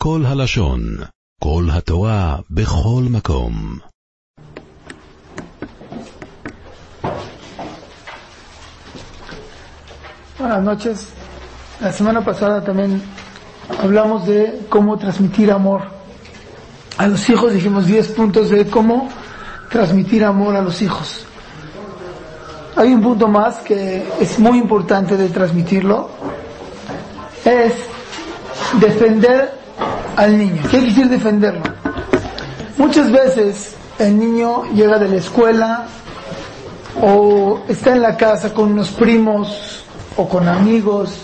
כל הלשון, כל התורה, בכל מקום. Buenas noches. La semana pasada también hablamos de cómo transmitir amor a los hijos. Dijimos 10 puntos de cómo transmitir amor a los hijos. Hay un punto más que es muy importante de transmitirlo. Es defender al niño. ¿Qué quiere decir defenderlo? Muchas veces el niño llega de la escuela o está en la casa con unos primos o con amigos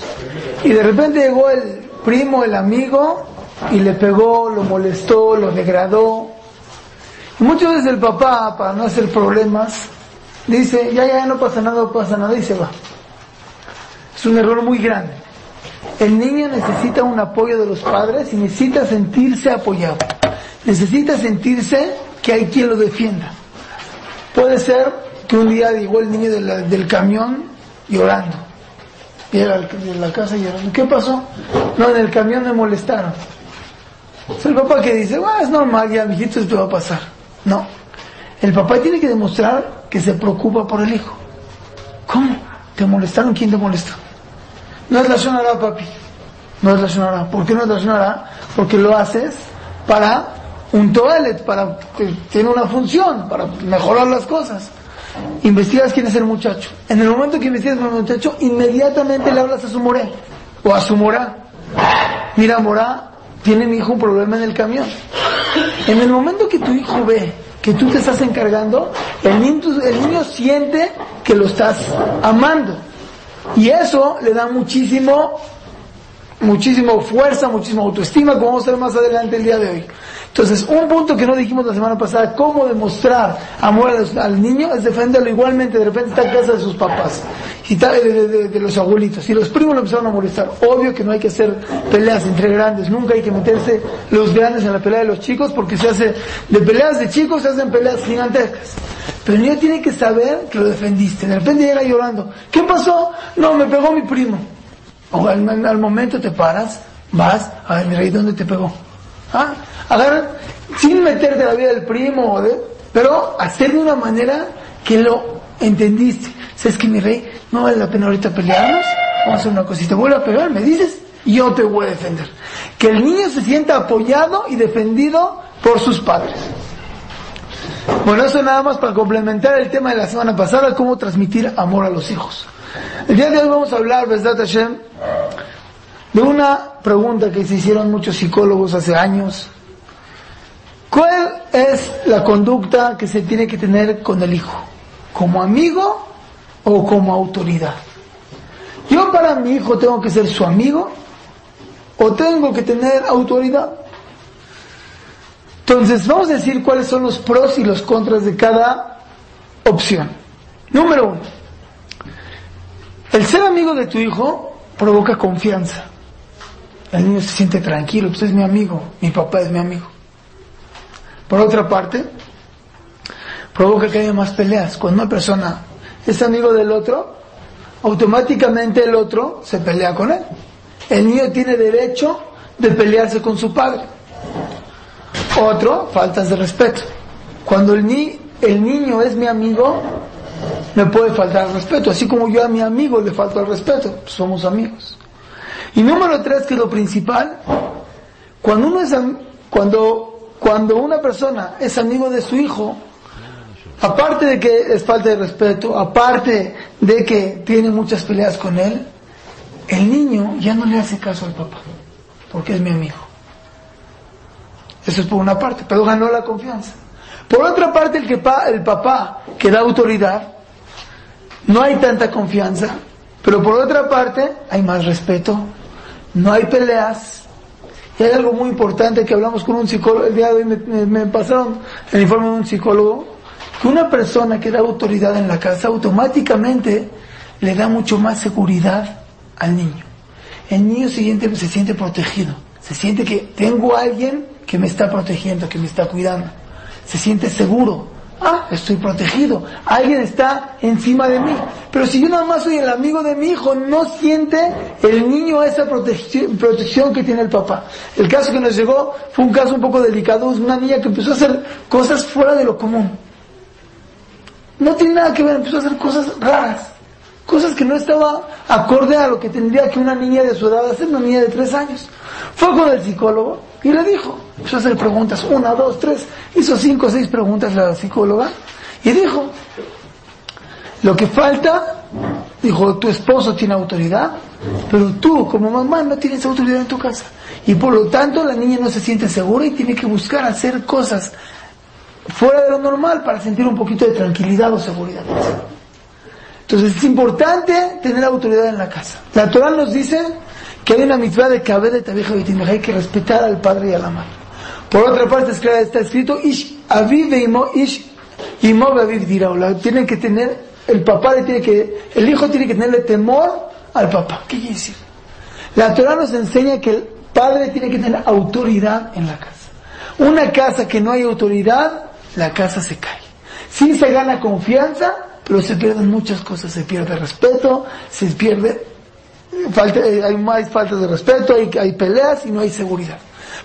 y de repente llegó el primo, el amigo y le pegó, lo molestó, lo degradó. Muchas veces el papá, para no hacer problemas, dice, ya, ya, no pasa nada, pasa nada y se va. Es un error muy grande. El niño necesita un apoyo de los padres y necesita sentirse apoyado. Necesita sentirse que hay quien lo defienda. Puede ser que un día llegó el niño del camión llorando. Llega al- de la casa llorando. ¿Qué pasó? No, en el camión me molestaron. Es el papá que dice, "Ah, es normal, ya, mijito, esto va a pasar. No. El papá tiene que demostrar que se preocupa por el hijo. ¿Cómo? ¿Te molestaron? ¿Quién te molestó? No sonará, papi. No sonará. ¿Por qué no sonará? Porque lo haces para un toilet, para que tiene una función, para mejorar las cosas. Investigas quién es el muchacho. En el momento que investigas al muchacho, inmediatamente le hablas a su moré o a su morá. Mira, morá, tiene mi hijo un problema en el camión. En el momento que tu hijo ve que tú te estás encargando, el niño, el niño siente que lo estás amando. Y eso le da muchísimo, muchísimo fuerza, muchísima autoestima, como vamos a ver más adelante el día de hoy. Entonces, un punto que no dijimos la semana pasada, cómo demostrar amor al niño, es defenderlo igualmente, de repente está en casa de sus papás, y de, de- de- de los abuelitos, y los primos lo empezaron a molestar. Obvio que no hay que hacer peleas entre grandes, nunca hay que meterse los grandes en la pelea de los chicos, porque se hace, de peleas de chicos se hacen peleas gigantescas. Pero el niño tiene que saber que lo defendiste. De repente llega llorando. ¿Qué pasó? No, me pegó mi primo. O al, momento te paras, vas, a ver, mi rey, ¿dónde te pegó? ¿Ah? Agarra, sin meterte la vida del primo, de- pero hacer de una manera que lo entendiste. ¿Sabes que mi rey? No vale la pena ahorita pelearnos. Vamos a hacer una cosita. Vuelve a pegar, me dices, yo te voy a defender. Que el niño se sienta apoyado y defendido por sus padres. Bueno, eso nada más para complementar el tema de la semana pasada, cómo transmitir amor a los hijos. El día de hoy vamos a hablar, Besdat Hashem, de una pregunta que se hicieron muchos psicólogos hace años. ¿Cuál es la conducta que se tiene que tener con el hijo? ¿Como amigo o como autoridad? ¿Yo para mi hijo tengo que ser su amigo o tengo que tener autoridad? Entonces, vamos a decir cuáles son los pros y los contras de cada opción. Número uno, el ser amigo de tu hijo provoca confianza. El niño se siente tranquilo, pues es mi amigo, mi papá es mi amigo. Por otra parte, provoca que haya más peleas. Cuando una persona es amigo del otro, automáticamente el otro se pelea con él. El niño tiene derecho de pelearse con su padre. Otro, faltas de respeto. Cuando el, ni, el niño es mi amigo, me puede faltar respeto. Así como yo a mi amigo le falto el respeto, pues somos amigos. Y número tres, que es lo principal, cuando uno es, cuando, cuando una persona es amigo de su hijo, aparte de que es falta de respeto, aparte de que tiene muchas peleas con él, el niño ya no le hace caso al papá, porque es mi amigo. Eso es por una parte, pero ganó la confianza. Por otra parte, el, que pa- el papá que da autoridad, no hay tanta confianza, pero por otra parte hay más respeto, no hay peleas. Y hay algo muy importante que hablamos con un psicólogo, el día de hoy me, me- me pasaron el informe de un psicólogo, que una persona que da autoridad en la casa automáticamente le da mucho más seguridad al niño. El niño se siente, se siente protegido, se siente que tengo a alguien que me está protegiendo, que me está cuidando, se siente seguro ah, estoy protegido, alguien está encima de mí. Pero si yo nada más soy el amigo de mi hijo, no siente el niño esa protección, protección que tiene el papá. El caso que nos llegó fue un caso un poco delicado, es una niña que empezó a hacer cosas fuera de lo común. No tiene nada que ver, empezó a hacer cosas raras, cosas que no estaba acorde a lo que tendría que una niña de su edad hacer, una niña de tres años. Fue con el psicólogo y le dijo, empezó a hacer preguntas, una, dos, tres, hizo cinco o seis preguntas la psicóloga y dijo, lo que falta, dijo, tu esposo tiene autoridad, pero tú como mamá no tienes autoridad en tu casa. Y por lo tanto la niña no se siente segura y tiene que buscar hacer cosas fuera de lo normal para sentir un poquito de tranquilidad o seguridad. Entonces es importante tener autoridad en la casa. La Torah nos dice que hay una mitzvah de cabeza de y hay que respetar al padre y a la madre. Por otra parte está escrito ish aviv imo ish imo. Tienen que tener el papá le tiene que el hijo tiene que tenerle temor al papá. ¿Qué quiere decir? La Torah nos enseña que el padre tiene que tener autoridad en la casa. Una casa que no hay autoridad la casa se cae. Sí se gana confianza, pero se pierden muchas cosas. Se pierde respeto, se pierde, falta, eh, hay más faltas de respeto, hay, hay peleas y no hay seguridad.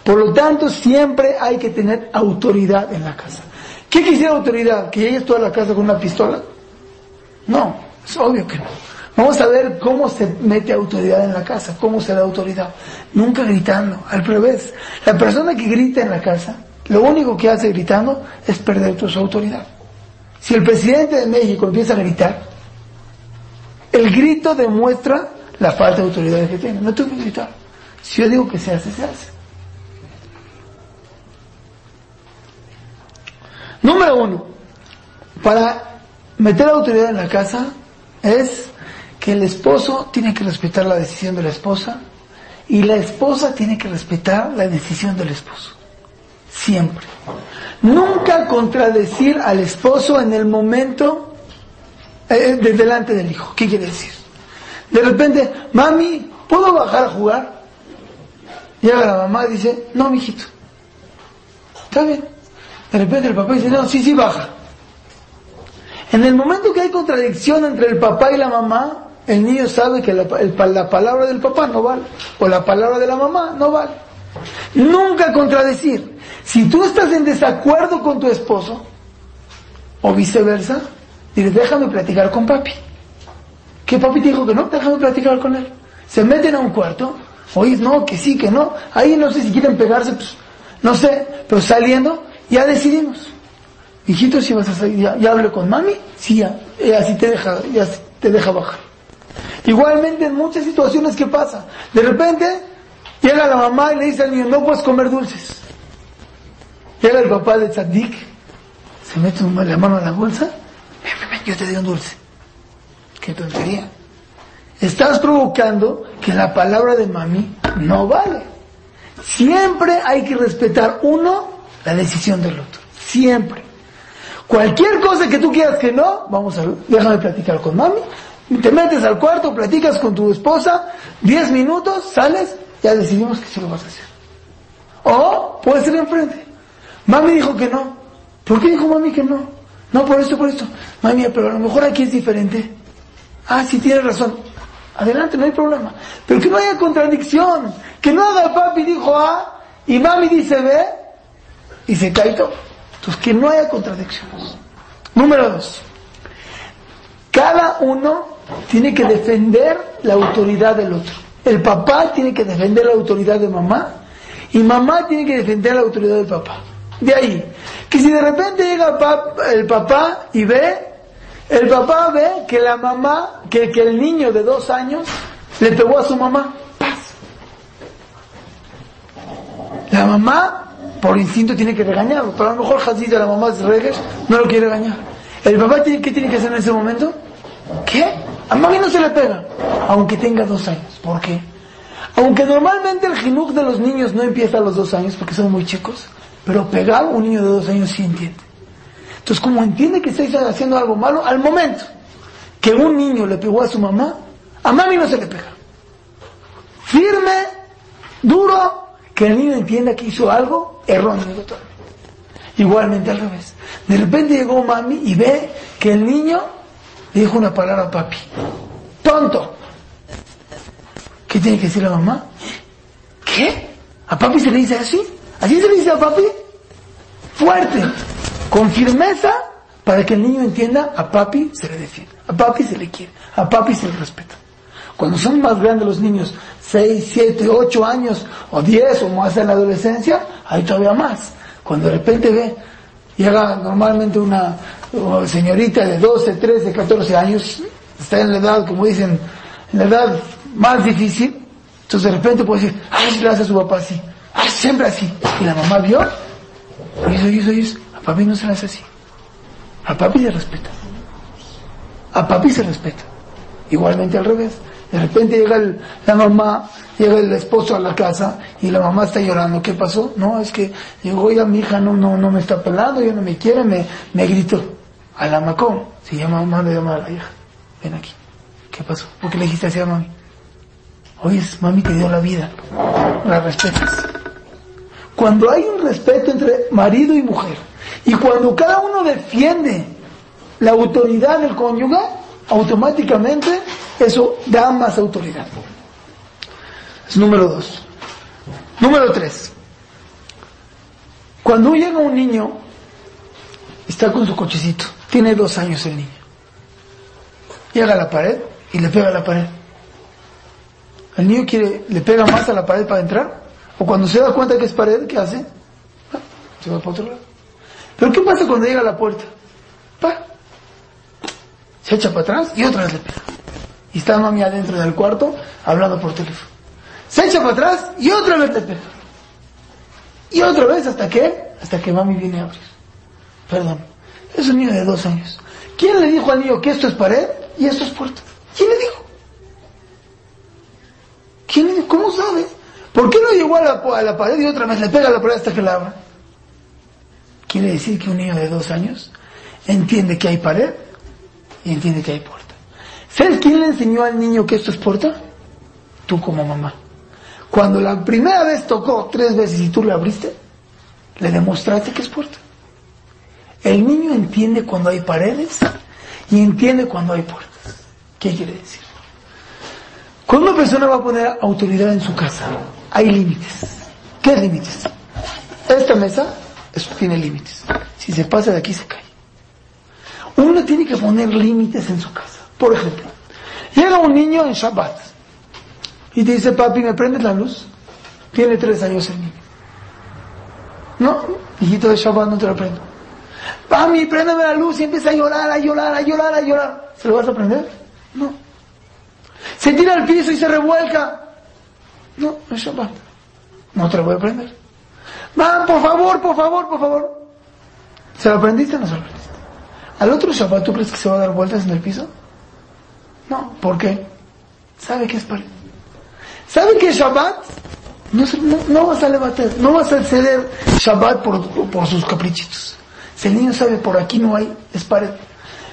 Por lo tanto, siempre hay que tener autoridad en la casa. ¿Qué quisiera autoridad? ¿Que llegues toda la casa con una pistola? No, es obvio que no. Vamos a ver cómo se mete autoridad en la casa, cómo se da autoridad. Nunca gritando, al revés. La persona que grita en la casa lo único que hace gritando es perder tu autoridad. Si el presidente de México empieza a gritar, el grito demuestra la falta de autoridad que tiene. No tengo que gritar. Si yo digo que se hace, se hace. Número uno, para meter autoridad en la casa es que el esposo tiene que respetar la decisión de la esposa y la esposa tiene que respetar la decisión del esposo siempre. Nunca contradecir al esposo en el momento eh, de delante del hijo. ¿Qué quiere decir? De repente, mami, ¿puedo bajar a jugar? Llega la mamá y dice, no, mijito. Está bien. De repente el papá dice, no, sí, sí, baja. En el momento que hay contradicción entre el papá y la mamá, el niño sabe que la, la palabra del papá no vale, o la palabra de la mamá no vale. Nunca contradecir. Si tú estás en desacuerdo con tu esposo, o viceversa, dile, déjame platicar con papi. ¿Qué papi te dijo que no? Déjame platicar con él. Se meten a un cuarto, oye, no, que sí, que no. Ahí no sé si quieren pegarse, pues, no sé, pero saliendo, ya decidimos. Hijito, si vas a salir, ya, ya con mami, sí, ya, así te deja, ya te deja bajar. Igualmente en muchas situaciones que pasa, de repente Llega la mamá y le dice al niño, no puedes comer dulces. Llega el papá de Tzadik, se mete la mano en la bolsa, yo te doy un dulce. Qué tontería. Estás provocando que la palabra de mami no vale. Siempre hay que respetar uno la decisión del otro. Siempre. Cualquier cosa que tú quieras que no, vamos a déjame platicar con mami. Te metes al cuarto, platicas con tu esposa, 10 minutos, sales, ya decidimos que sí lo vas a hacer. O puede ser enfrente. Mami dijo que no. ¿Por qué dijo mami que no? No, por esto, por esto. Mami, pero a lo mejor aquí es diferente. Ah, sí, tienes razón. Adelante, no hay problema. Pero que no haya contradicción. Que no haga papi dijo A y mami dice B y se cae todo. Entonces, que no haya contradicciones. Número dos. Cada uno tiene que defender la autoridad del otro. El papá tiene que defender la autoridad de mamá y mamá tiene que defender la autoridad del papá. De ahí, que si de repente llega el papá y ve, el papá ve que la mamá, que, que el niño de dos años le pegó a su mamá. Paz. La mamá, por instinto, tiene que regañarlo, pero a lo mejor de la mamá de Reyes no lo quiere regañar. ¿El papá tiene, qué tiene que hacer en ese momento? ¿Qué? A mami no se le pega, aunque tenga dos años. ¿Por qué? Aunque normalmente el jinuj de los niños no empieza a los dos años porque son muy chicos, pero pegar un niño de dos años sí entiende. Entonces, como entiende que está haciendo algo malo, al momento que un niño le pegó a su mamá, a mami no se le pega. Firme, duro, que el niño entienda que hizo algo erróneo totalmente. Igualmente al revés. De repente llegó mami y ve que el niño le dijo una palabra a papi. Tonto. ¿Qué tiene que decir la mamá? ¿Qué? ¿A papi se le dice así? ¿Así se le dice a papi? Fuerte, con firmeza, para que el niño entienda, a papi se le defiende, a papi se le quiere, a papi se le respeta. Cuando son más grandes los niños, 6, 7, 8 años, o 10 o más en la adolescencia, hay todavía más. Cuando de repente ve, llega normalmente una, señorita de 12, 13, 14 años, está en la edad, como dicen, en la edad más difícil, entonces de repente puede decir, ay, hace a su papá ay, siempre así. Y la mamá vio, y eso, a papi no se le hace así. A papi se respeta. A papi se respeta. Igualmente al revés. De repente llega la mamá, llega el esposo a la casa y la mamá está llorando. ¿Qué pasó? No, es que llegó ya mi hija no, no, no me está pelando, ya no me quiere, me, me gritó. A la macón, se llama mamá, le llama a la hija. Ven aquí. ¿Qué pasó? ¿Por qué le dijiste así a mami? Oye, mami te dio la vida. La respetas. Cuando hay un respeto entre marido y mujer, y cuando cada uno defiende la autoridad del cónyuge, automáticamente eso da más autoridad. Es número dos. Número tres. Cuando llega un niño, está con su cochecito, tiene dos años el niño. Llega a la pared y le pega a la pared. El niño quiere, le pega más a la pared para entrar, o cuando se da cuenta que es pared, ¿qué hace? Se va para otro lado. Pero ¿qué pasa cuando llega a la puerta? Se echa para atrás y otra vez le pega. Y está mami adentro del cuarto hablando por teléfono. Se echa para atrás y otra vez le pega. Y otra vez hasta que, hasta que mami viene a abrir. Perdón. Es un niño de dos años. ¿Quién le dijo al niño que esto es pared y esto es puerta? ¿Quién le dijo? ¿Quién le dijo? ¿Cómo sabe? ¿Por qué no llegó a la, a la pared y otra vez le pega a la pared hasta que la abra? Quiere decir que un niño de dos años entiende que hay pared y entiende que hay puerta. ¿Sabes quién le enseñó al niño que esto es puerta? Tú como mamá. Cuando la primera vez tocó tres veces y tú le abriste, le demostraste que es puerta. El niño entiende cuando hay paredes y entiende cuando hay puertas. ¿Qué quiere decir? Cuando una persona va a poner autoridad en su casa, hay límites. ¿Qué límites? Esta mesa eso tiene límites. Si se pasa de aquí se cae. Uno tiene que poner límites en su casa. Por ejemplo, llega un niño en Shabbat y te dice, papi, ¿me prendes la luz? Tiene tres años el niño. No, hijito de Shabbat, no te lo prendo. Papi, préndeme la luz y empieza a llorar, a llorar, a llorar, a llorar. ¿Se lo vas a prender? No. Se tira al piso y se revuelca. No, es Shabbat. No te lo voy a prender. Van, por favor, por favor, por favor. ¿Se lo aprendiste o no se lo aprendiste? ¿Al otro Shabbat tú crees que se va a dar vueltas en el piso? No, ¿por qué? Sabe que es pared. ¿Sabe que Shabbat? No, no, vas a levantar, no vas a ceder Shabbat por, por sus caprichitos. Si el niño sabe por aquí no hay, es pared.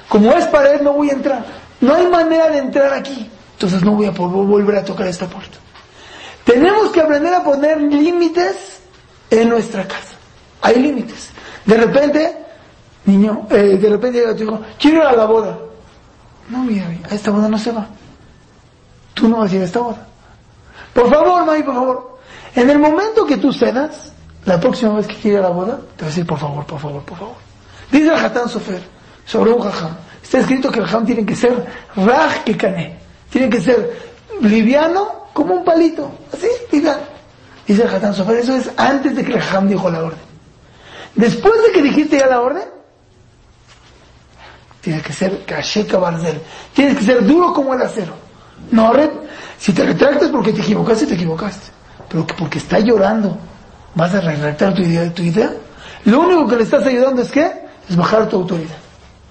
Como es pared no voy a entrar. No hay manera de entrar aquí. Entonces no voy a volver a tocar esta puerta. Tenemos que aprender a poner límites en nuestra casa. Hay límites. De repente, niño, eh, de repente llega tu hijo, quiero ir a la boda. No, mira, a esta boda no se va. Tú no vas a ir a esta boda. Por favor, mami, por favor. En el momento que tú cedas, la próxima vez que quieras ir a la boda, te va a decir, por favor, por favor, por favor. Dice el Hatán Sofer, sobre un jajam. Está escrito que el jajam tiene que ser raj que cané. Tiene que ser liviano como un palito. Así, liviano. Dice el Hatán Sofer, eso es antes de que el dijo la orden. Después de que dijiste ya la orden, tienes que ser cacheka barzel, tienes que ser duro como el acero. No, si te retractas porque te equivocaste, te equivocaste. Pero que porque está llorando, vas a retractar tu idea, tu idea. Lo único que le estás ayudando es que es bajar tu autoridad.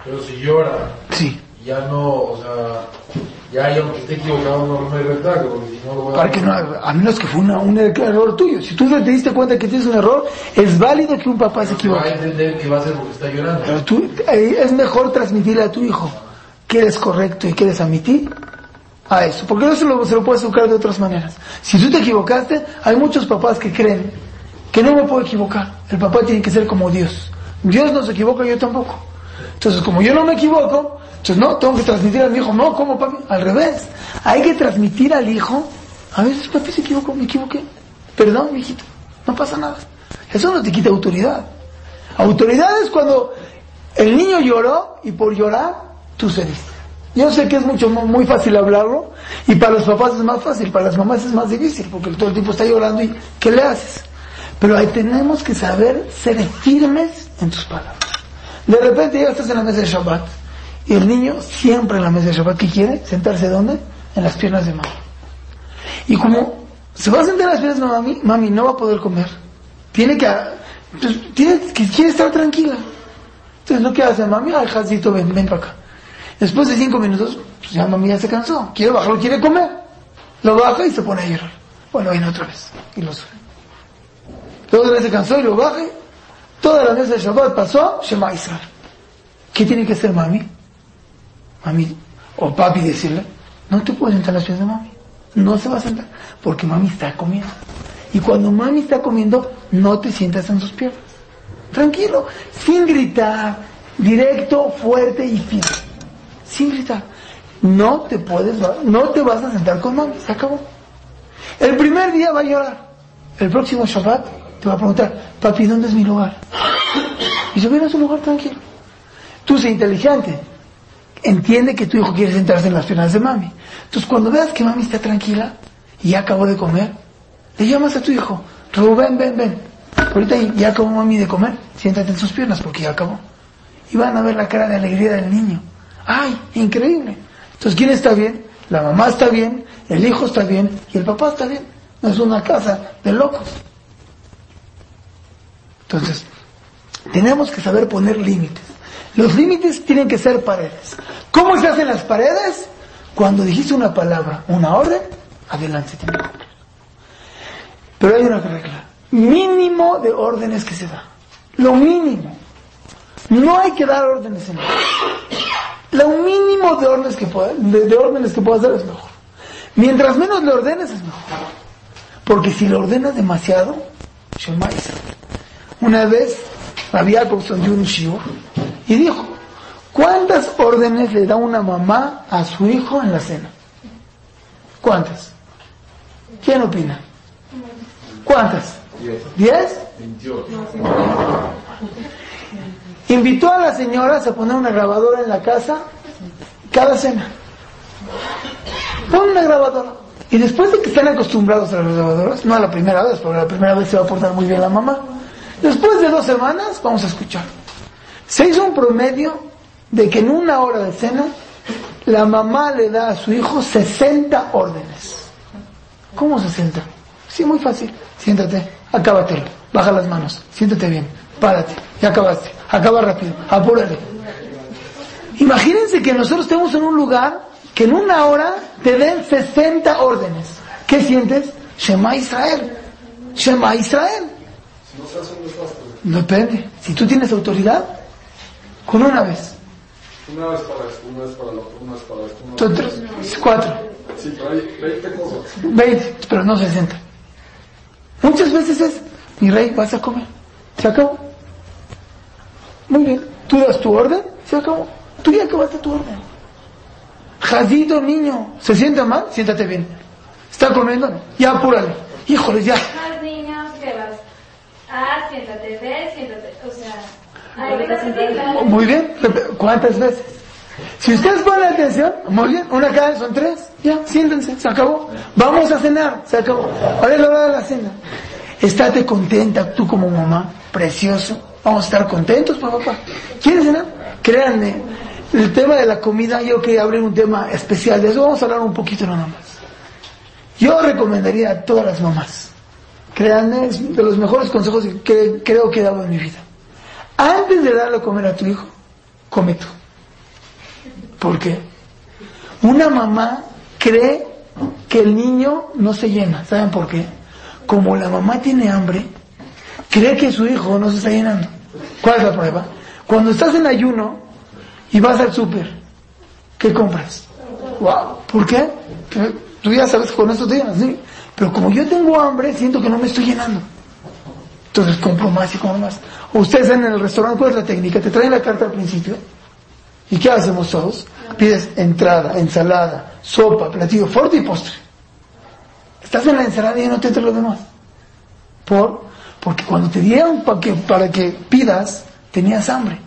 Pero si llora, sí. ya no, o sea, ya yo esté equivocado no me retracto, porque si no lo voy a... Para que no, a menos que fue una, un error tuyo. Si tú te diste cuenta que tienes un error, es válido que un papá se equivoque. Va a entender que va a ser porque está llorando. Pero tú, eh, es mejor transmitirle a tu hijo que eres correcto y que eres admitir a eso. Porque no se lo, se lo puedes educar de otras maneras. Si tú te equivocaste, hay muchos papás que creen que no me puedo equivocar. El papá tiene que ser como Dios. Dios no se equivoca, yo tampoco. Entonces, como yo no me equivoco, entonces no, tengo que transmitir al hijo, no, ¿cómo papi? Al revés. Hay que transmitir al hijo, a veces papi se equivocó, me equivoqué. Perdón, hijito, no pasa nada. Eso no te quita autoridad. Autoridad es cuando el niño lloró y por llorar tú cediste. Yo sé que es mucho muy fácil hablarlo y para los papás es más fácil, para las mamás es más difícil porque todo el tiempo está llorando y ¿qué le haces? Pero ahí tenemos que saber ser firmes en tus palabras. De repente ya estás en la mesa de Shabbat y el niño siempre en la mesa de Shabbat, ¿qué quiere? ¿Sentarse dónde? En las piernas de mami. Y como se va a sentar en las piernas de mami, mami no va a poder comer. Tiene que, pues, tiene, que estar tranquila. Entonces lo que hace mami, ay, Jacito, ven, ven para acá. Después de cinco minutos, pues ya mami ya se cansó. Quiere bajarlo, quiere comer. Lo baja y se pone a llorar. Bueno, viene otra vez. Y lo sube. Luego vez se cansó y lo baja. Toda la mesa de Shabbat pasó, Shema Israel. ¿Qué tiene que hacer mami? Mami, o papi decirle, no te puedes sentar a las pies de mami. No se va a sentar. Porque mami está comiendo. Y cuando mami está comiendo, no te sientas en sus piernas. Tranquilo, sin gritar, directo, fuerte y firme sin gritar. No te puedes, no te vas a sentar con mami, se acabó. El primer día va a llorar. El próximo Shabbat te va a preguntar, papi, ¿dónde es mi lugar? Y se viene a su lugar tranquilo. Tú sé inteligente. Entiende que tu hijo quiere sentarse en las piernas de mami. Entonces cuando veas que mami está tranquila y ya acabó de comer, le llamas a tu hijo, Rubén, ven, ven. Ahorita ya acabó mami de comer, siéntate en sus piernas porque ya acabó. Y van a ver la cara de alegría del niño. ¡Ay, increíble! Entonces, ¿quién está bien? La mamá está bien, el hijo está bien y el papá está bien. No es una casa de locos. Entonces, tenemos que saber poner límites. Los límites tienen que ser paredes. ¿Cómo se hacen las paredes? Cuando dijiste una palabra, una orden, adelante tiene que Pero hay una regla. Mínimo de órdenes que se da. Lo mínimo. No hay que dar órdenes en lo mínimo de órdenes que pueda, de, órdenes que pueda hacer es mejor. Mientras menos le ordenes es mejor. Porque si le ordenas demasiado, Una vez había dio un shiur y dijo, ¿cuántas órdenes le da una mamá a su hijo en la cena? ¿Cuántas? ¿Quién opina? ¿Cuántas? ¿Diez? Invitó a las señoras a poner una grabadora en la casa cada cena. Pon una grabadora. Y después de que estén acostumbrados a las grabadoras, no a la primera vez, porque la primera vez se va a portar muy bien la mamá, después de dos semanas vamos a escuchar. Se hizo un promedio de que en una hora de cena la mamá le da a su hijo 60 órdenes. ¿Cómo 60? Sí, muy fácil. Siéntate, acábatelo, baja las manos, siéntate bien, párate, ya acabaste acaba rápido, apúrale. Imagínense que nosotros estemos en un lugar que en una hora te den 60 órdenes. ¿Qué sientes? Shema Israel. Shema Israel. No depende. Si tú tienes autoridad, con una vez. Una vez para esto, una vez para la otra, una vez para esto. Entonces, cuatro. Sí, pero hay 20 cosas. 20, pero no 60. Muchas veces es, mi rey, vas a comer. Se acabó. Muy bien, tú das tu orden, se acabó. Tú ya acabaste tu orden. Jadito niño, ¿se sienta mal? Siéntate bien. ¿Está comiendo? Ya apúrale. Híjole, ya. Más niños que vas. Ah, siéntate, ve, siéntate. O sea, Muy bien, ¿cuántas veces? Si ustedes ponen atención, muy bien, una cada vez son tres, ya, siéntense, se acabó. Vamos a cenar, se acabó. Ahora es la hora de la cena. Estate contenta tú como mamá, precioso, Vamos a estar contentos, papá. ¿Quieres cenar? Créanme, el tema de la comida, yo quería abrir un tema especial de eso. Vamos a hablar un poquito nada más. Yo recomendaría a todas las mamás, créanme, es de los mejores consejos que creo que he dado en mi vida. Antes de darle a comer a tu hijo, come tú. ¿Por qué? Una mamá cree que el niño no se llena. ¿Saben por qué? Como la mamá tiene hambre, cree que su hijo no se está llenando. ¿Cuál es la prueba? Cuando estás en ayuno y vas al súper, ¿qué compras? Wow. ¿Por qué? Tú ya sabes con estos días, ¿sí? Pero como yo tengo hambre, siento que no me estoy llenando. Entonces compro más y compro más. O ustedes en el restaurante, ¿cuál es la técnica? Te traen la carta al principio. ¿Y qué hacemos todos? Pides entrada, ensalada, sopa, platillo fuerte y postre. Estás en la ensalada y no te entra lo demás. ¿Por? Porque cuando te dieron para que, para que pidas, tenías hambre.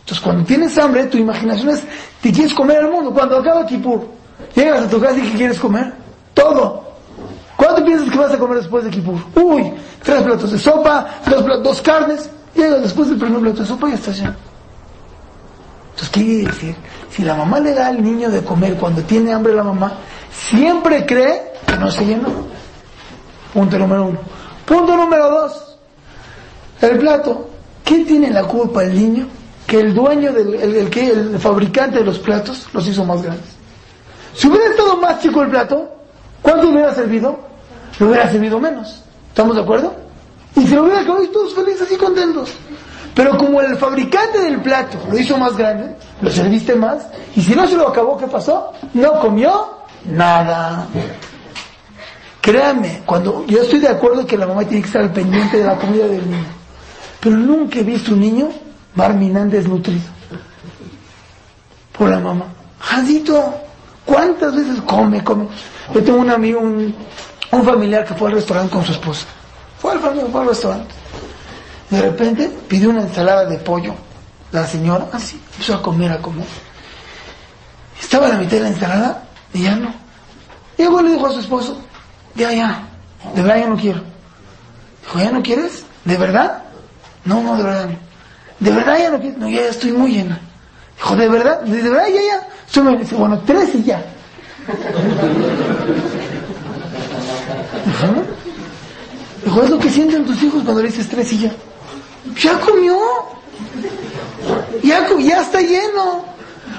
Entonces cuando tienes hambre, tu imaginación es, te quieres comer el mundo. Cuando acaba Kipur, llegas a tu casa y ¿qué quieres comer? Todo. ¿Cuánto piensas que vas a comer después de Kipur? Uy, tres platos de sopa, dos, platos, dos carnes. Llegas después del primer plato de sopa y estás lleno. Entonces, ¿qué quiere decir? Si la mamá le da al niño de comer cuando tiene hambre la mamá, siempre cree que no se llenó. Punto número uno. Punto número dos. El plato. ¿Quién tiene la culpa el niño? Que el dueño del el, el que el fabricante de los platos los hizo más grandes. Si hubiera estado más chico el plato, ¿cuánto hubiera servido? Le hubiera servido menos. ¿Estamos de acuerdo? Y se lo hubiera acabado y todos felices y contentos. Pero como el fabricante del plato lo hizo más grande, lo serviste más, y si no se lo acabó, ¿qué pasó? No comió nada. Créame, cuando yo estoy de acuerdo que la mamá tiene que estar al pendiente de la comida del niño, pero nunca he visto un niño marminán desnutrido por la mamá. Jadito, ¿cuántas veces come, come? Yo tengo un amigo, un, un familiar que fue al restaurante con su esposa. Fue al, fue al restaurante. De repente pidió una ensalada de pollo. La señora, así, empezó a comer, a comer. Estaba a la mitad de la ensalada y ya no. Y luego le dijo a su esposo, ya, ya, de verdad ya no quiero. Dijo, ¿ya no quieres? ¿De verdad? No, no, de verdad no. ¿De verdad ya no quieres? No, ya, ya estoy muy llena. Dijo, ¿de verdad? ¿De verdad? Ya, ya. Muy... Dice, bueno, tres y ya. Dijo, Dijo, es lo que sienten tus hijos cuando le dices tres y ya. Ya comió. Ya, ya está lleno.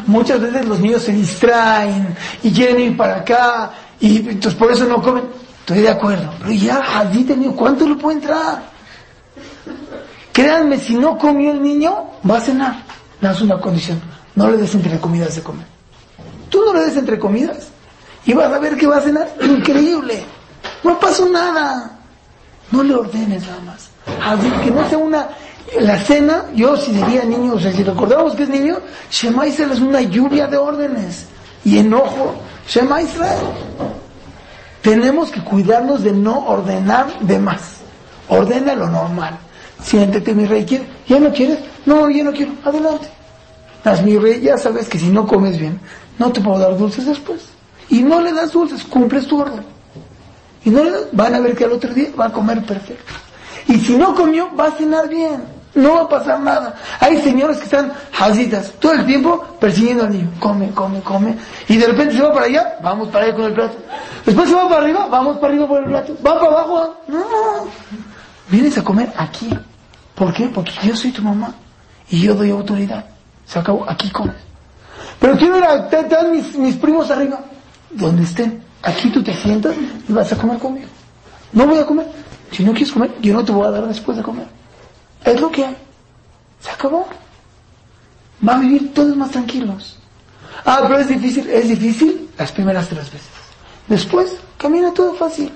Muchas veces los niños se distraen y quieren ir para acá y entonces por eso no comen. Estoy de acuerdo. Pero ya, allí tenido, ¿cuánto le puede entrar? Créanme, si no comió el niño, va a cenar. No es una condición. No le des entre comidas de comer. Tú no le des entre comidas. Y vas a ver que va a cenar. Increíble. No pasó nada. No le ordenes nada más. Así que no sea una... La cena, yo si diría niño, o sea, si recordamos que es niño, Shema Israel es una lluvia de órdenes y enojo. Shema Israel. Tenemos que cuidarnos de no ordenar de más. Ordena lo normal. Siéntete, mi rey. ¿Quiere? ¿Ya no quieres? No, ya no quiero. Adelante. Las mi rey, ya sabes que si no comes bien, no te puedo dar dulces después. Y no le das dulces, cumples tu orden. Y no van a ver que al otro día va a comer perfecto. Y si no comió, va a cenar bien. No va a pasar nada. Hay señores que están jazitas todo el tiempo persiguiendo al niño. Come, come, come. Y de repente se va para allá, vamos para allá con el plato. Después se va para arriba, vamos para arriba por el plato. Va para abajo. No. Vienes a comer aquí. ¿Por qué? Porque yo soy tu mamá. Y yo doy autoridad. Se acabó. Aquí comes. Pero quiero ir a mis, mis primos arriba. Donde estén. Aquí tú te sientas y vas a comer conmigo. No voy a comer. Si no quieres comer, yo no te voy a dar después de comer. Es lo que hay. Se acabó. Va a vivir todos más tranquilos. Ah, pero es difícil. Es difícil las primeras tres veces. Después, camina todo fácil.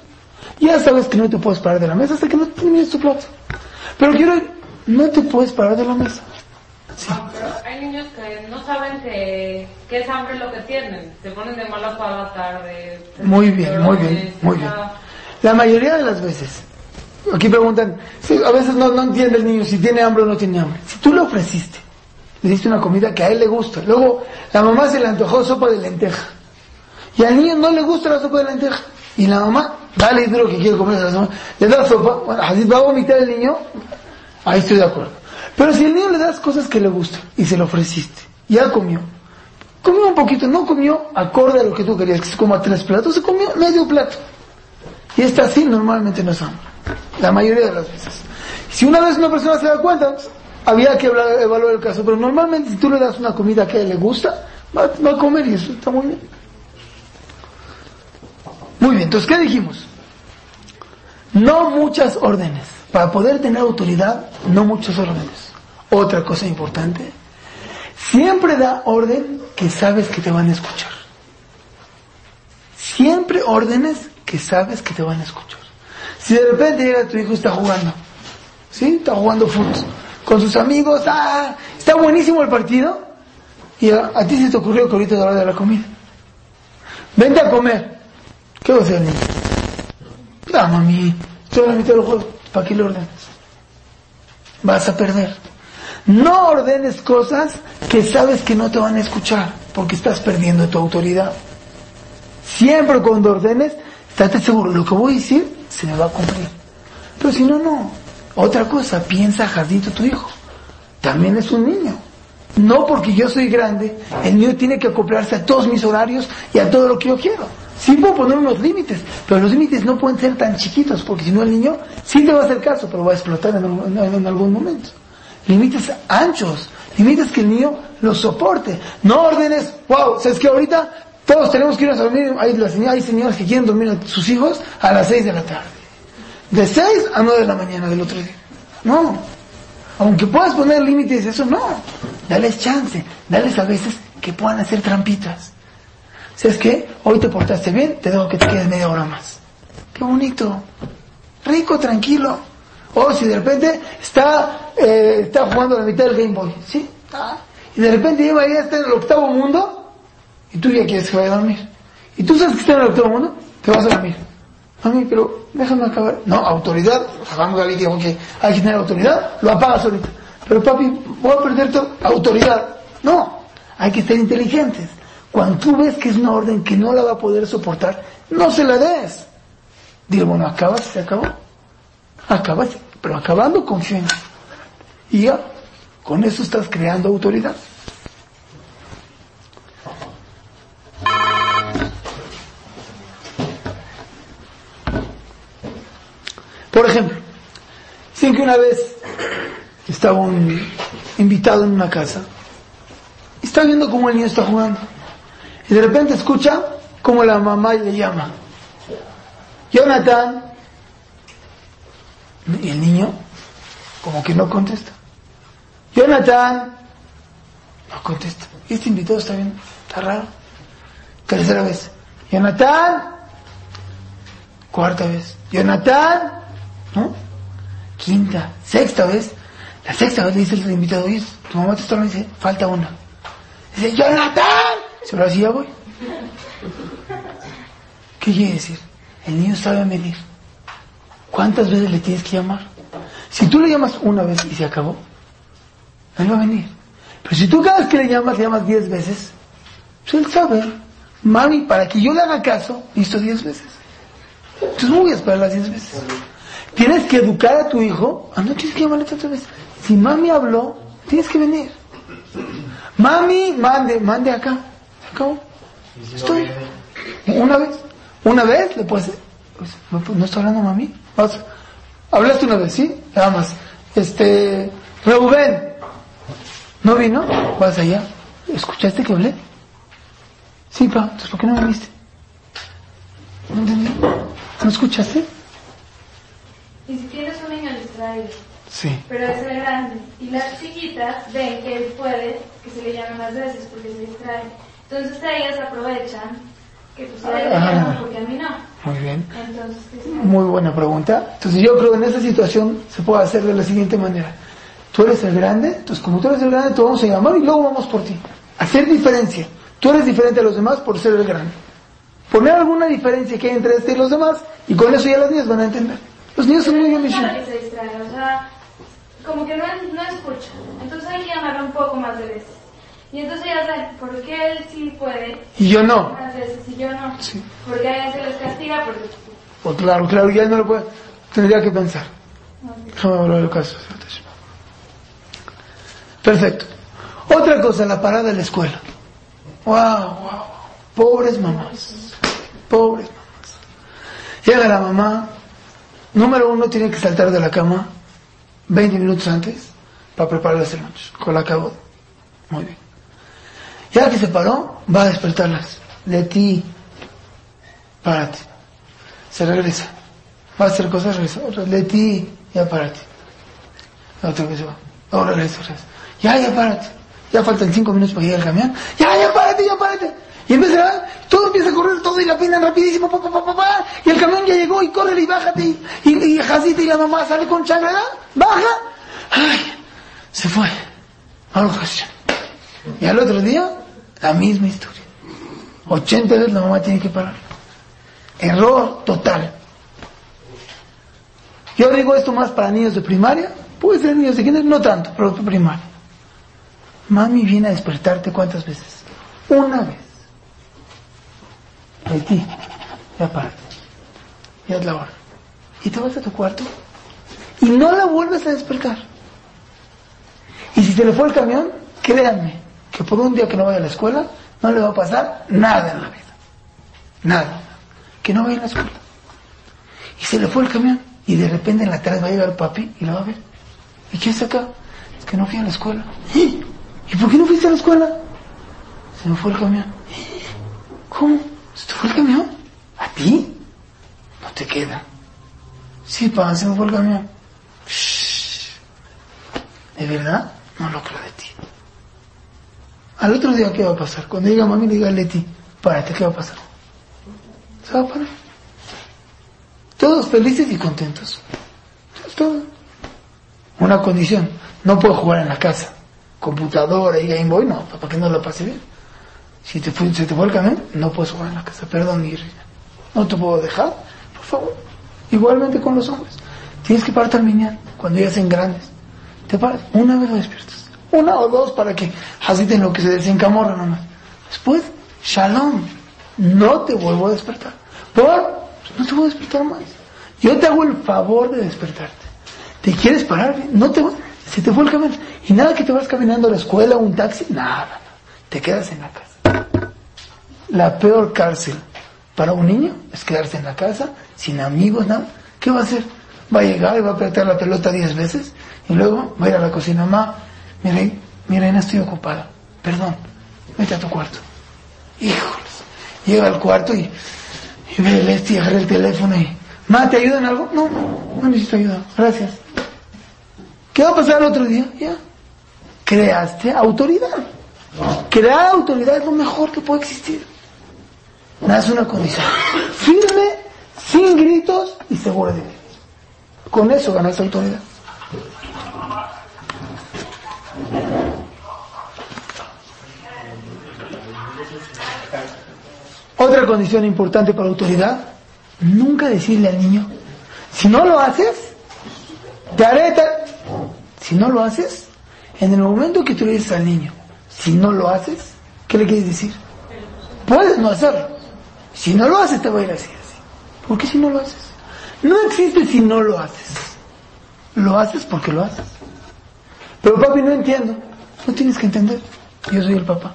Ya sabes que no te puedes parar de la mesa hasta que no termines tu plato. Pero quiero, no te puedes parar de la mesa. Ah, pero hay niños que no saben que, que es hambre lo que tienen. Se ponen de mala para la tarde. Muy bien, muy bien, muy bien. La mayoría de las veces. Aquí preguntan, a veces no, no entiende el niño si tiene hambre o no tiene hambre. Si tú le ofreciste, le diste una comida que a él le gusta, luego la mamá se le antojó sopa de lenteja, y al niño no le gusta la sopa de lenteja, y la mamá, dale lo que quiere comer esa sopa, le da sopa, bueno, así va a vomitar el niño, ahí estoy de acuerdo. Pero si al niño le das cosas que le gustan, y se lo ofreciste, ya comió, comió un poquito, no comió acorde a lo que tú querías, que se coma tres platos, se comió medio plato. Y está así, normalmente no es hambre. La mayoría de las veces. Si una vez una persona se da cuenta, había que evaluar el caso, pero normalmente si tú le das una comida que a él le gusta, va, va a comer y eso está muy bien. Muy bien, entonces, ¿qué dijimos? No muchas órdenes. Para poder tener autoridad, no muchas órdenes. Otra cosa importante, siempre da orden que sabes que te van a escuchar. Siempre órdenes que sabes que te van a escuchar. Si de repente llega tu hijo y está jugando, ¿sí? Está jugando fútbol con sus amigos, ah, está buenísimo el partido, y a, ti se te ocurrió que ahorita es hora de la comida. Vente a comer. ¿Qué va a hacer el niño? Ya, mami, estoy en la mitad del juego, ¿para qué le ordenas? Vas a perder. No ordenes cosas que sabes que no te van a escuchar, porque estás perdiendo tu autoridad. Siempre cuando ordenes, estate seguro, lo que voy a decir se me va a cumplir. Pero si no, no. Otra cosa, piensa Jardito tu hijo. También es un niño. No porque yo soy grande, el niño tiene que acoplarse a todos mis horarios y a todo lo que yo quiero. Sí puedo poner unos límites, pero los límites no pueden ser tan chiquitos, porque si no el niño sí te va a hacer caso, pero va a explotar en, en- en algún momento. Límites anchos, límites que el niño los soporte. No órdenes, wow, ¿sabes que ahorita todos tenemos que ir a dormir? Hay, las hay señoras que quieren dormir a sus hijos a las 6 de la tarde. De 6 a 9 de la mañana del otro día. No. Aunque puedas poner límites, eso no. Dales chance. Dales a veces que puedan hacer trampitas. ¿Sabes qué? Hoy te portaste bien, te dejo que te quedes media hora más. Qué bonito. Rico, tranquilo. O si de repente está, eh, está jugando la mitad del Game Boy, ¿sí? Ah, y de repente lleva está en el octavo mundo y tú ya quieres que vaya a dormir. Y tú sabes que está en el octavo mundo, te vas a dormir. Mami, pero déjame acabar. No, autoridad, hagamos la ley que hay que tener autoridad, lo apagas ahorita. Pero papi, voy a perder tu autoridad. No, hay que ser inteligentes. Cuando tú ves que es una orden que no la va a poder soportar, no se la des. Dile, bueno, acabas, se acabó. Acabas, pero acabando confía en mí. Y ya, con eso estás creando autoridad. Por ejemplo, dicen que una vez estaba un invitado en una casa y está viendo cómo el niño está jugando. De repente escucha cómo la mamá le llama. Jonathan. Y el niño como que no contesta. Jonathan. No contesta. Este invitado está bien, está raro. Tercera vez. Jonathan. Cuarta vez. Jonathan. ¿No? Quinta. Sexta vez. La sexta vez le dice el invitado, oye, tu mamá te está y dice, falta una. Dice, Jonathan. Dice, ahora sí ya voy. ¿Qué quiere decir? El niño sabe medir. ¿Cuántas veces le tienes que llamar? Si tú le llamas una vez y se acabó, él va a venir. Pero si tú cada vez que le llamas, le llamas diez veces, pues él sabe, mami, para que yo le haga caso, listo diez veces. Entonces no voy a esperar las diez veces. Tienes que educar a tu hijo, ah, no tienes que llamarle tantas veces. Si mami habló, tienes que venir. Mami, mande, mande acá. Acabó. Estoy. Una vez. Una vez le puedes. ¿No, está hablando mami? Vas. Hablaste una vez, ¿sí? Nada más. Este. Reuben. ¿No vino? Vas allá. ¿Escuchaste que hablé? Sí, pa. Entonces, ¿por qué no me viste? No entendí. ¿No escuchaste? Y si tienes un niño distraído, Sí. pero es grande, y las chiquitas ven que él puede que se le llame más veces porque se distrae. Entonces ellas aprovechan que pues Ah. llaman porque a mí no. Muy bien. Entonces, ¿qué se Muy buena pregunta. Entonces yo creo que en esta situación se puede hacer de la siguiente manera. Tú eres el grande, entonces como tú eres el grande, te vamos a llamar y luego vamos por ti. Hacer diferencia. Tú eres diferente a los demás por ser el grande. Poner alguna diferencia que hay entre este y los demás y con eso ya las niñas van a entender. Los niños son muy bien Claro se distrae, o sea, como que no, no escucha. Entonces hay que llamarlo un poco más de veces. Y entonces ya saben por qué él sí puede Y yo no. y yo no. Sí. Porque a él se les castiga porque Pues claro, claro, ya él no lo puede. Tendría que pensar. Déjame hablar del caso. Perfecto. Otra cosa, la parada de la escuela. Wow, wow. Pobres mamás. Pobres mamás. Llega la mamá. Número uno, tiene que saltar de la cama 20 minutos antes para prepararles el lunch. Con la cabo. Muy bien. Ya que se paró, va a despertarlas. Leti, párate. Se regresa. Va a hacer cosas, regresa. Otra, Leti, ya párate. Otra vez se va. Ahora regresa, regresa. Ya, ya párate. Ya faltan cinco minutos para llegar al camión. Ya, ya párate, ya párate. Y empieza, todo empieza a correr, todo y la peinan rapidísimo, pa, pa, pa, y el camión ya llegó y corre y bájate, y, y, y Jacita y la mamá sale con chancla, baja, ay, se fue. Y al otro día, la misma historia. 80 veces la mamá tiene que parar. Error total. Yo digo esto más para niños de primaria, puede ser niños de kinder, no tanto, pero de primaria. Mami viene a despertarte cuántas veces? Una vez. ti, ya párate. Ya es la hora. Y te vas a tu cuarto y no la vuelves a despertar. Y si se le fue el camión, créanme que por un día que no vaya a la escuela, no le va a pasar nada en la vida. Nada. Que no vaya a la escuela. Y se le fue el camión. Y de repente en la tarde va a llegar papi y lo va a ver. ¿Y quién está acá? Es que no fui a la escuela. ¿Y por qué no fuiste a la escuela? Se me fue el camión. ¿Cómo? ¿Se te fue el camión? ¿A ti? No te queda. Sí, pa, se me fue el camión. ¿De verdad? No lo creo de ti. Al otro día, ¿qué va a pasar? Cuando diga mami, le diga a Leti, párate, ¿qué va a pasar? Se va a parar. Todos felices y contentos. Todo. Una condición. No puedo jugar en la casa. Computadora y Game Boy, no, para que no lo pase bien. Si te fue, se te fue el camión, no puedes jugar en la casa. Perdón, mi No te puedo dejar, por favor. Igualmente con los hombres. Tienes que pararte al cuando ya sean grandes. Te paras, una vez lo despiertas. Una o dos para que te lo que se desencamorra nomás. Después, shalom. No te vuelvo a despertar. ¿Por? No te voy a despertar más. Yo te hago el favor de despertarte. ¿Te quieres parar? No te se te fue el camión. Y nada que te vas caminando a la escuela o un taxi, nada. Te quedas en la casa. La peor cárcel para un niño es quedarse en la casa, sin amigos, nada. ¿Qué va a hacer? Va a llegar y va a apretar la pelota diez veces y luego va a ir a la cocina. Mamá, mira, mira, no estoy ocupada. Perdón, vete a tu cuarto. Híjoles. Llega al cuarto y y ve el este y agarra el teléfono y, ma, ¿te ayuda en algo? No, no necesito ayuda, gracias. ¿Qué va a pasar el otro día? Ya. Creaste autoridad. Crear autoridad es lo mejor que puede existir. Nada es una condición. Firme, sin gritos y seguro de ti. Con eso ganas autoridad. Otra condición importante para la autoridad, nunca decirle al niño, si no lo haces, te haré Si no lo haces, en el momento que tú le dices al niño, si no lo haces, ¿qué le quieres decir? Puedes no hacerlo. Si no lo haces, te voy a ir así, así. ¿Por qué si no lo haces? No existe si no lo haces. Lo haces porque lo haces. Pero papi, no entiendo. No tienes que entender. Yo soy el papá.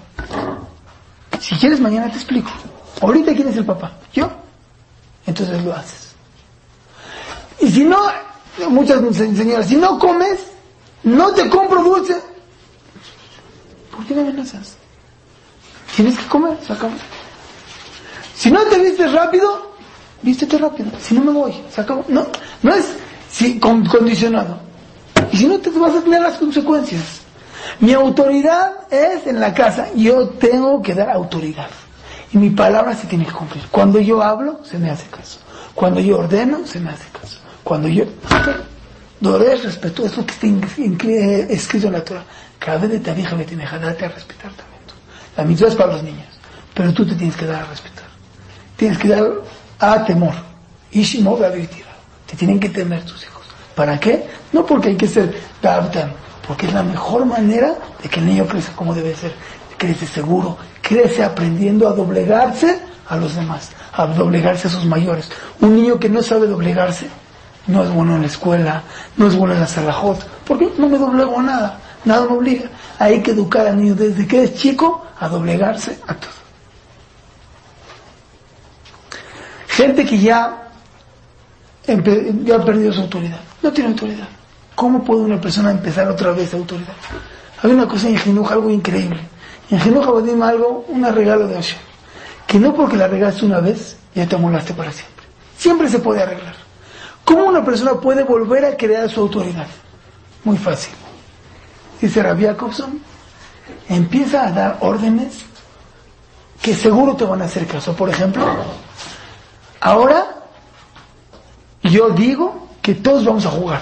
Si quieres, mañana te explico. Ahorita, ¿quién es el papá? Yo. Entonces lo haces. Y si no, muchas señoras, si no comes, no te compro dulce. ¿Por qué me amenazas? Tienes que comer, se acabó. Si no te vistes rápido, vístete rápido. Si no me voy, se acabó. No, no es si, condicionado. Y si no, te vas a tener las consecuencias. Mi autoridad es en la casa. Yo tengo que dar autoridad. Y mi palabra se tiene que cumplir. Cuando yo hablo, se me hace caso. Cuando yo ordeno, se me hace caso. Cuando yo... Dorer, respeto, es lo que está escrito en la Torah. Cada vez de tu vieja me tiene que darte a respetar también tú. La misma es para los niños, pero tú te tienes que dar a respetar. Tienes que dar a temor. No, Te tienen que temer tus hijos. ¿Para qué? No porque hay que ser Gabtan, porque es la mejor manera de que el niño crezca como debe ser. Crece seguro, crece aprendiendo a doblegarse a los demás, a doblegarse a sus mayores. Un niño que no sabe doblegarse no es bueno en la escuela, no es bueno en la salajot, porque no me doblego a nada, nada me obliga. Hay que educar al niño desde que es chico a doblegarse a todo. Gente que ya, ya ha perdido su autoridad, no tiene autoridad. ¿Cómo puede una persona empezar otra vez autoridad? Hay una cosa en Jinuj, algo increíble. En Jinuj Abadim algo, un regalo de Hashem. Que no porque la regalaste una vez, ya te amolaste para siempre. Siempre se puede arreglar. ¿Cómo una persona puede volver a crear su autoridad? Muy fácil. Dice Rabbi Jacobson, empieza a dar órdenes que seguro te van a hacer caso. Por ejemplo, ahora yo digo que todos vamos a jugar.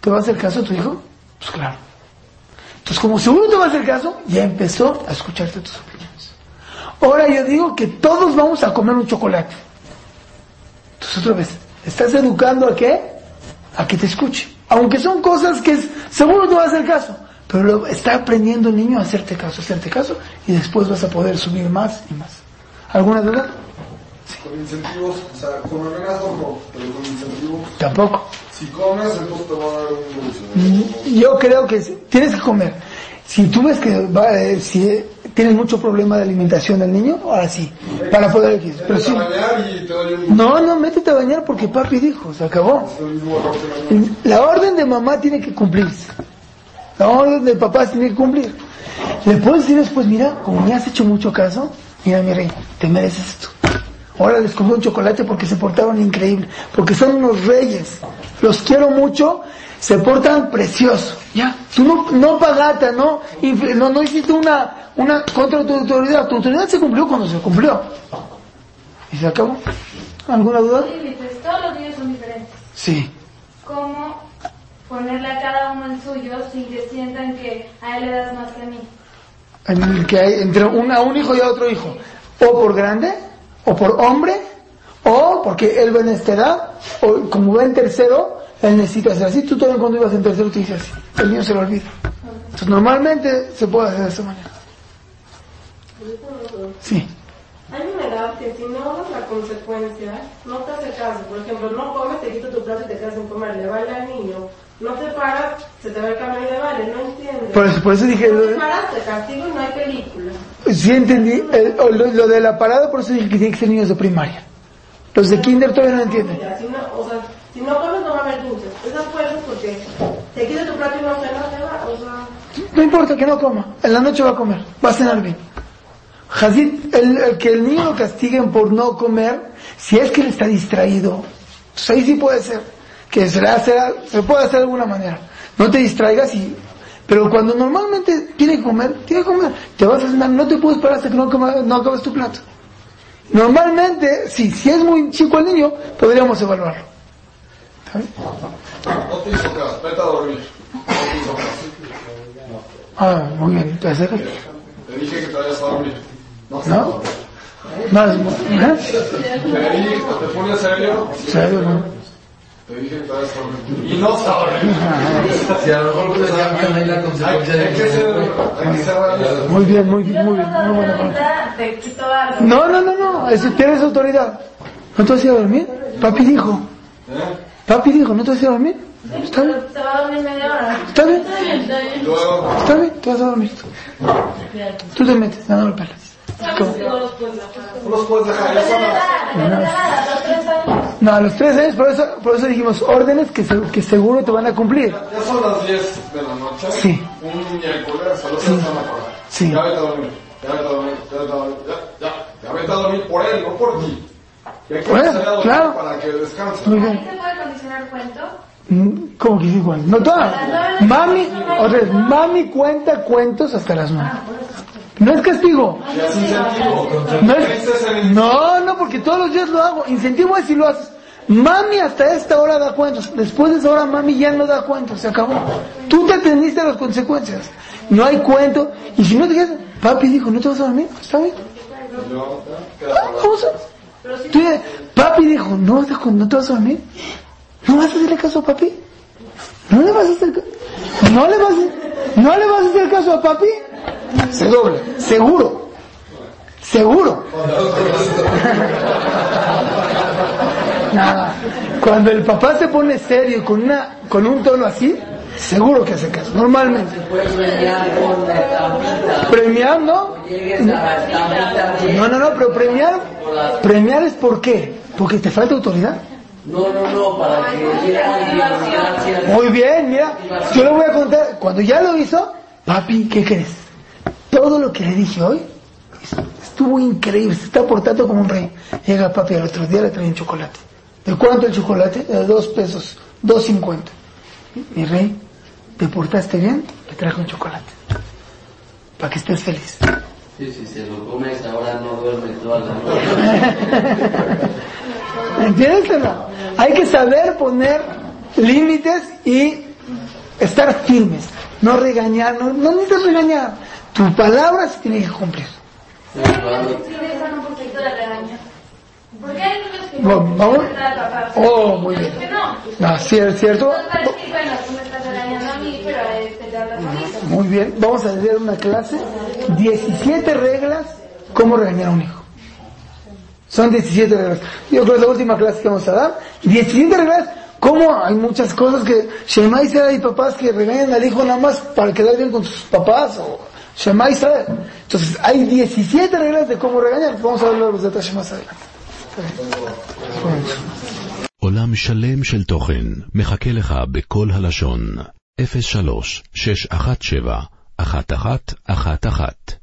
¿Te va a hacer caso tu hijo? Pues claro. Entonces, como seguro te va a hacer caso, ya empezó a escucharte tus opiniones. Ahora yo digo que todos vamos a comer un chocolate. Entonces, otra vez, estás educando a qué? A que te escuche. Aunque son cosas que seguro te va a hacer caso. Pero está aprendiendo el niño a hacerte caso, hacerte caso, y después vas a poder subir más y más. ¿Alguna duda? Con incentivos, o sea, con amenazas no, pero con incentivos. Tampoco. Si comes, entonces te va a dar un dulce. Yo creo que tienes que comer. Si tú ves que va, eh, si eh, tienes mucho problema de alimentación del niño, ahora sí, para poder X. Pero Te sí, vas a bañar y te doy un no, no, métete a bañar porque papi dijo, se acabó. la orden de mamá tiene que cumplirse. La orden del papá tiene que cumplir. Le puedes decir después, mira, como me has hecho mucho caso, mira mi rey, te mereces esto. Ahora les compré un chocolate porque se portaron increíble, porque son unos reyes. Los quiero mucho, se portan precioso. Ya, tú no, no pagata, no, no, no hiciste una, una contra tu autoridad. Tu autoridad se cumplió cuando se cumplió. Y se acabó. ¿Alguna duda? Límites, todos los niños son diferentes. Sí. ¿Cómo ponerle a cada uno el suyo sin que sientan que a él le das más que a mí? en el que hay entre un, a un hijo y a otro hijo, o por grande, o por hombre, o porque él va en esta edad, o como va en tercero, él necesita hacer así. Tú también cuando ibas en tercero te dices así, el niño se lo olvida. Entonces normalmente se puede hacer de esa manera. Sí. Hay una edad que si no das la consecuencia, no te hace caso. Por ejemplo, no comes, te quito tu plato y te quedas sin comer. Le baila al niño. No te paras, se te va el cabello y le vale. No entiendes. Por eso, por eso dije, No te paras, te castigo y no hay película. Sí entendí, el- lo, lo de la parada, por eso dije que tiene que ser niños de primaria. Los de kinder todavía no entienden. Mira, si no, o sea, si no comes, no va a haber dulces. Esas fuerzas porque te quita tu plato y no se va. O sea, No importa que no coma, en la noche va a comer, va a cenar bien. Hazid, el, el que el niño lo castiguen por no comer, si es que él está distraído, ahí sí puede ser, que se, le hace, se puede hacer de alguna manera. No te distraigas y, pero cuando normalmente tiene que comer, tiene que comer, te vas a cenar, no te puedes parar hasta que no, coma- no acabes tu plato. Normalmente, sí, si es muy chico el niño, podríamos evaluarlo. ¿Está bien? Ah, muy bien, te acercas. Te dije que te vayas a dormir. No, ¿No? ¿eh? Te dije que te pones serio. ¿Serio, no? Te dije que te vayas a dormir. Y no dormir. Si a lo mejor ustedes ahí la consecuencia de que. Muy bien, muy bien, muy no bien, algo. No, no, no, no, eso tienes autoridad. ¿No te vas a ir a dormir? Papi dijo. ¿Eh? Papi dijo, ¿no te vas a ir a dormir? Está bien, Se va a dormir media hora. está bien, está bien, te vas a dormir. Tú te metes, no, no. ¿Cómo? no los puedes dejar. Ya son las- De nada, los tres años. No, a los tres años, por eso, por eso dijimos órdenes que, se- que seguro te van a cumplir. Ya son las 10 de la noche. Sí. Un miércoles, solo se están a parar. Sí. Ya vete a dormir. Ya vete a dormir. Ya vete a dormir. Ya, ya. Ya vete a dormir por él, no por ti. Ya que Bueno, claro. para que descanse. Muy ¿Ahí bien. se puede condicionar cuento? Mm, ¿Cómo que sí, cuento? No todas. Mami, otra vez, mami cuenta cuentos hasta las nueve. No es castigo. No, es no, no, porque todos los días lo hago. Incentivo es si lo haces. Mami hasta esta hora da cuentos. Después de esa hora mami ya no da cuentos. Se acabó. Tú te atendiste a las consecuencias. No hay cuento. Y si no te quedas, papi dijo, ¿no te vas a dormir? ¿Está bien? Ah, Vamos a... Tú ya- papi dijo, ¿no, vas a- ¿no te vas a dormir? ¿No vas a hacerle caso a papi? ¿No le vas a hacer caso? ¿No le vas a, ¿no le vas a hacer caso a papi? Se dobla, seguro. Seguro. Nada. Cuando el papá se pone serio y con una, con un tono así, seguro que hace caso, normalmente. Premiar, ¿no? No, no, no, pero premiar, premiar es por qué? Porque te falta autoridad. No, no, no, para que. Muy bien, mira, yo le voy a contar, cuando ya lo hizo, papi, ¿qué crees? Todo lo que le dije hoy estuvo increíble, se está portando como un rey. Llega papi al otro día, le trae un chocolate. ¿De cuánto el chocolate? De dos pesos, dos cincuenta. Mi rey, ¿te portaste bien? Le traje un chocolate. Para que estés feliz. Sí, si se lo comes ahora no duerme toda la noche. ¿Entiendes no? Hay que saber poner límites y estar firmes. No regañar, no, no necesitas regañar. Tu palabra se tiene que cumplir. Que vamos. Oh, muy bien. Que no. Cierto. A este. Muy bien, vamos a leer una clase, 17 reglas, cómo regañar a un hijo. Son 17 reglas. Yo creo que es la última clase que vamos a dar. 17 reglas, cómo hay muchas cosas que Shema Israel hay papás que regañan al hijo nada más para quedar bien con sus papás o Shema Israel. Entonces, hay 17 reglas de cómo regañar. Vamos a hablar los detalles más adelante. עולם שלם של תוכן מחכה לך בכל הלשון, 03 617 1111